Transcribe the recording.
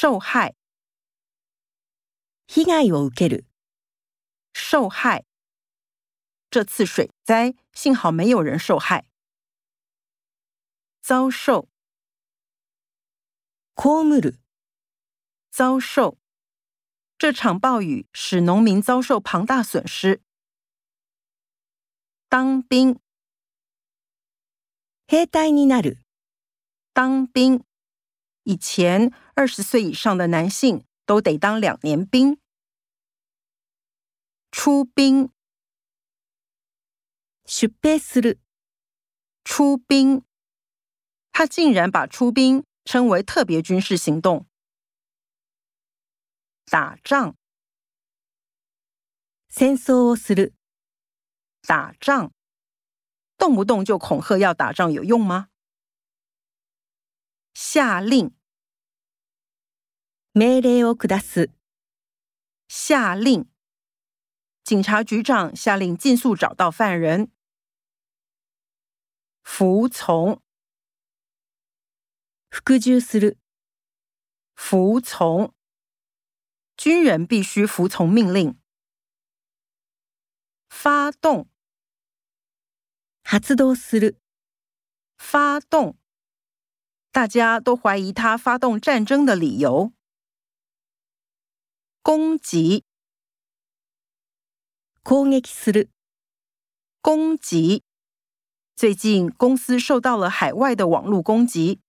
受害，被害を受ける、受害。这次水灾幸好没有人受害。遭受，被る、遭受。这场暴雨使农民遭受庞大损失。当兵，兵隊になる、当兵。 以前二十岁以上的男性都得当两年兵。出兵，出兵する、出兵。他竟然把出兵称为特别军事行动。打仗，戦争をする、打仗，动不动就恐吓要打仗有用吗？ 下令，命令を下す、下令。警察局长下令尽速找到犯人。服从，服従する、服从。军人必须服从命令。发动，発動する、发动。 大家都怀疑他发动战争的理由。攻击，攻撃する、攻击。最近公司受到了海外的网络攻击，